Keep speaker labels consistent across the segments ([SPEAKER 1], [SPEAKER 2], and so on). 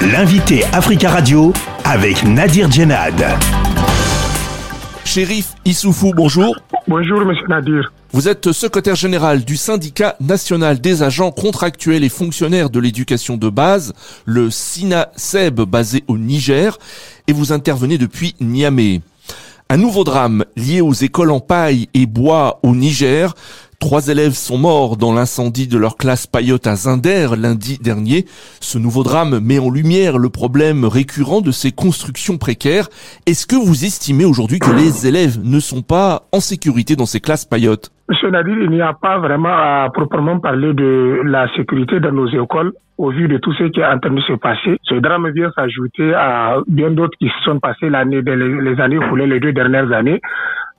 [SPEAKER 1] L'invité Africa Radio avec Nadir Djenad.
[SPEAKER 2] Chérif Issoufou, bonjour.
[SPEAKER 3] Bonjour, monsieur Nadir.
[SPEAKER 2] Vous êtes secrétaire général du syndicat national des agents contractuels et fonctionnaires de l'éducation de base, le SINA-SEB basé au Niger, et vous intervenez depuis Niamey. Un nouveau drame lié aux écoles en paille et bois au Niger. Trois élèves sont morts dans l'incendie de leur classe paillote à Zinder lundi dernier. Ce nouveau drame met en lumière le problème récurrent de ces constructions précaires. Est-ce que vous estimez aujourd'hui que les élèves ne sont pas en sécurité dans ces classes paillotes
[SPEAKER 3] Monsieur Nadir, il n'y a pas vraiment à proprement parler de la sécurité dans nos écoles au vu de tout ce qui est en train de se passer. Ce drame vient s'ajouter à bien d'autres qui se sont passés l'année, les années écoulées, les deux dernières années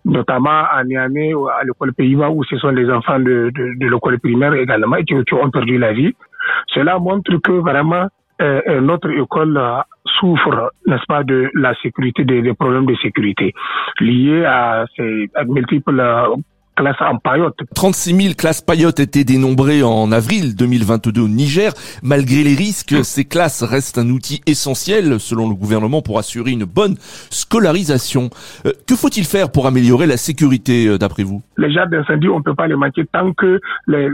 [SPEAKER 3] notamment à Niamey, à l'école Pays-Bas, où ce sont les enfants de, de, l'école primaire également qui, ont perdu la vie. Cela montre que vraiment euh, notre école euh, souffre, n'est-ce pas, de la sécurité, des, problèmes de sécurité liés à ces multiples classes en paillotte.
[SPEAKER 2] 36 000 classes paillotes étaient dénombrées en avril 2022 au Niger. Malgré les risques, ces classes restent un outil essentiel, selon le gouvernement, pour assurer une bonne scolarisation. Euh, que faut-il faire pour améliorer la sécurité, euh, d'après vous?
[SPEAKER 3] Les jardins d'incendie, on ne peut pas les manquer tant que les,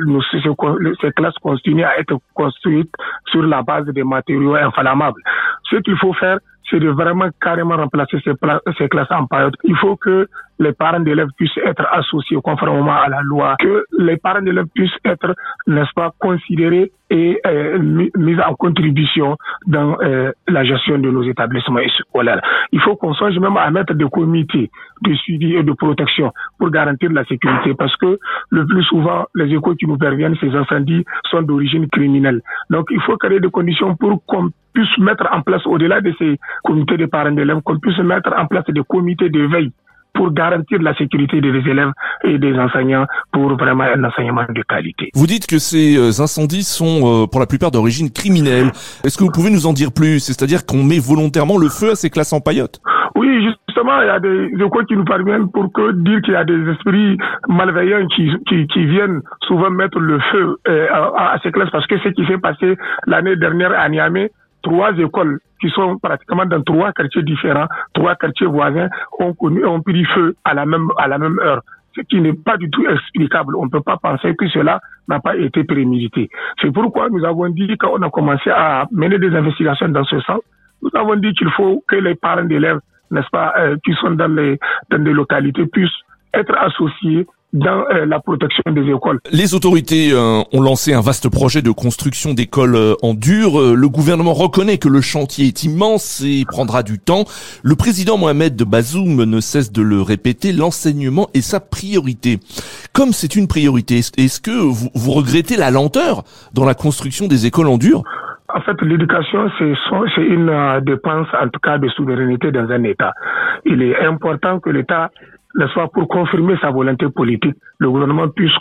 [SPEAKER 3] ces classes continuent à être construites sur la base des matériaux inflammables. Ce qu'il faut faire, c'est de vraiment carrément remplacer ces, ces classes en période. Il faut que les parents d'élèves puissent être associés conformément à la loi, que les parents d'élèves puissent être, n'est-ce pas, considérés et euh, mis en contribution dans euh, la gestion de nos établissements scolaires. Il faut qu'on songe même à mettre des comités de suivi et de protection pour garantir la sécurité parce que le plus souvent, les écoles qui nous parviennent, ces incendies sont d'origine criminelle. Donc, il faut créer des conditions pour qu'on puisse mettre en place, au-delà de ces comités de parents d'élèves, qu'on puisse mettre en place des comités de veille pour garantir la sécurité des élèves et des enseignants pour vraiment un enseignement de qualité.
[SPEAKER 2] Vous dites que ces euh, incendies sont euh, pour la plupart d'origine criminelle. Est-ce que vous pouvez nous en dire plus? C'est-à-dire qu'on met volontairement le feu à ces classes en paillotes?
[SPEAKER 3] Oui, justement, il y a des écoles qui nous parviennent pour que dire qu'il y a des esprits malveillants qui, qui, qui viennent souvent mettre le feu euh, à, à, ces classes parce que ce qui s'est passé l'année dernière à Niamey, trois écoles qui sont pratiquement dans trois quartiers différents, trois quartiers voisins, ont, connu, ont pris feu à la même, à la même heure ce qui n'est pas du tout explicable. On ne peut pas penser que cela n'a pas été prémédité. C'est pourquoi nous avons dit, quand on a commencé à mener des investigations dans ce sens, nous avons dit qu'il faut que les parents d'élèves, n'est-ce pas, euh, qui sont dans les, dans des localités puissent être associés dans euh, la protection des écoles.
[SPEAKER 2] Les autorités euh, ont lancé un vaste projet de construction d'écoles euh, en dur. le gouvernement reconnaît que le chantier est immense et prendra du temps. Le président Mohamed Bazoum ne cesse de le répéter, l'enseignement est sa priorité. Comme c'est une priorité, est-ce que vous, vous regrettez la lenteur dans la construction des écoles en dur?
[SPEAKER 3] En fait, l'éducation, c'est une dépense, en tout cas, de souveraineté dans un État. Il est important que l'État n'est-ce pas, pour confirmer sa volonté politique, le gouvernement puisse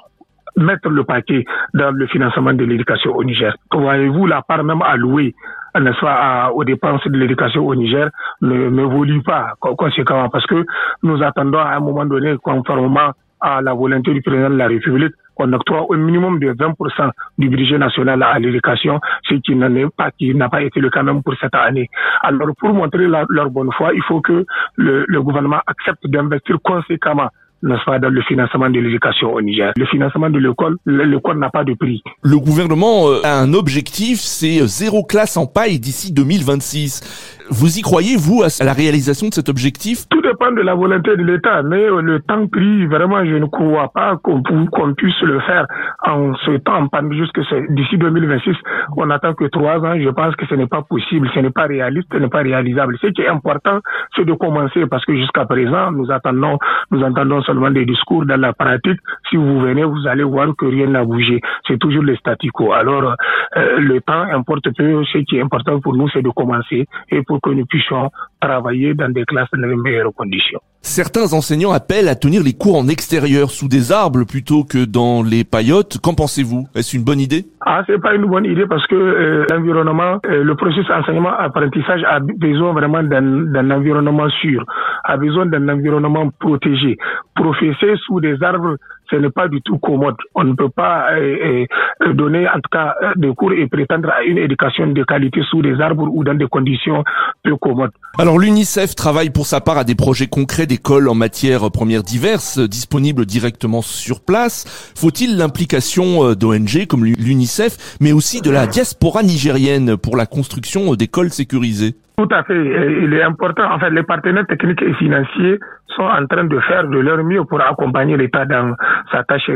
[SPEAKER 3] mettre le paquet dans le financement de l'éducation au Niger. Voyez-vous, la part même allouée, n'est-ce pas, aux dépenses de l'éducation au Niger ne n'évolue pas conséquemment parce que nous attendons à un moment donné, conformément à la volonté du président de la République, qu'on octroie au minimum de 20% du budget national à l'éducation, ce qui n'a pas été le cas même pour cette année. Alors, pour montrer leur bonne foi, il faut que le, gouvernement accepte d'investir conséquemment n'est-ce pas, dans le financement de l'éducation au Niger. Le financement de l'école, l'école n'a pas de prix.
[SPEAKER 2] Le gouvernement a un objectif, c'est zéro classe en paille d'ici 2026. Vous y croyez, vous, à la réalisation de cet objectif?
[SPEAKER 3] Tout dépend de la volonté de l'État, mais le temps pris, vraiment, je ne crois pas qu'on qu puisse le faire en ce temps, jusque d'ici 2026. On attend que trois ans, je pense que ce n'est pas possible, ce n'est pas réaliste, ce n'est pas réalisable. Ce qui est important, c'est de commencer, parce que jusqu'à présent, nous attendons, nous entendons seulement des discours dans la pratique. Si vous venez, vous allez voir que rien n'a bougé. C'est toujours le statu quo. Alors, euh, le temps importe peu. Ce qui est important pour nous, c'est de commencer et pour que nous puissions travailler dans des classes dans les meilleures conditions.
[SPEAKER 2] Certains enseignants appellent à tenir les cours en extérieur, sous des arbres plutôt que dans les paillotes. Qu'en pensez-vous? Est-ce une bonne idée?
[SPEAKER 3] Ah, c'est pas une bonne idée parce que euh, l'environnement, euh, le processus enseignement-apprentissage a besoin vraiment d'un environnement sûr, a besoin d'un environnement protégé. Professer sous des arbres ce n'est pas du tout commode. On ne peut pas euh, euh, donner en tout cas euh, des cours et prétendre à une éducation de qualité sous des arbres ou dans des conditions peu commodes.
[SPEAKER 2] Alors l'UNICEF travaille pour sa part à des projets concrets d'écoles en matière premières diverses, disponibles directement sur place. Faut-il l'implication d'ONG comme l'UNICEF, mais aussi de la diaspora nigérienne pour la construction d'écoles sécurisées?
[SPEAKER 3] Tout à fait. Il est important. En fait, les partenaires techniques et financiers sont en train de faire de leur mieux pour accompagner l'État dans sa tâche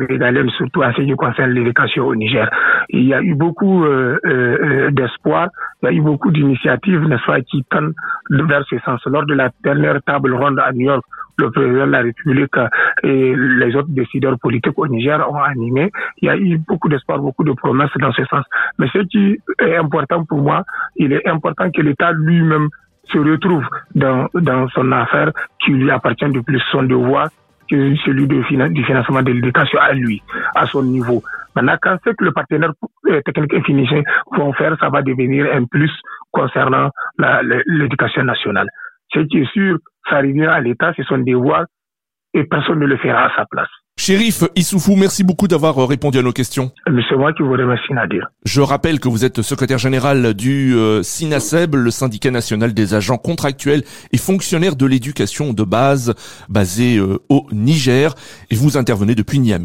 [SPEAKER 3] surtout en ce qui concerne l'éducation au Niger. Il y a eu beaucoup euh, euh, d'espoir, il y a eu beaucoup d'initiatives, n'est-ce pas, qui tendent vers ce sens. Lors de la dernière table ronde à New York, le président de la République et les autres décideurs politiques au Niger ont animé. Il y a eu beaucoup d'espoir, beaucoup de promesses dans ce sens. Mais ce qui est important pour moi, il est important que l'État lui-même se retrouve dans, dans son affaire qui lui appartient de plus son devoir que celui du financement de l'éducation à lui, à son niveau. Maintenant, quand c'est que le partenaire euh, technique et financier vont faire, ça va devenir un plus concernant l'éducation nationale. Ce qui est sûr, ça revient à l'État, c'est son devoir et personne ne le fera à sa place.
[SPEAKER 2] Shérif Issoufou, merci beaucoup d'avoir euh, répondu à nos questions.
[SPEAKER 3] C'est moi qui vous remercie, Nadir.
[SPEAKER 2] Je rappelle que vous êtes secrétaire général du euh, SINASEB, le syndicat national des agents contractuels et fonctionnaires de l'éducation de base basé euh, au Niger, et vous intervenez depuis Niamey.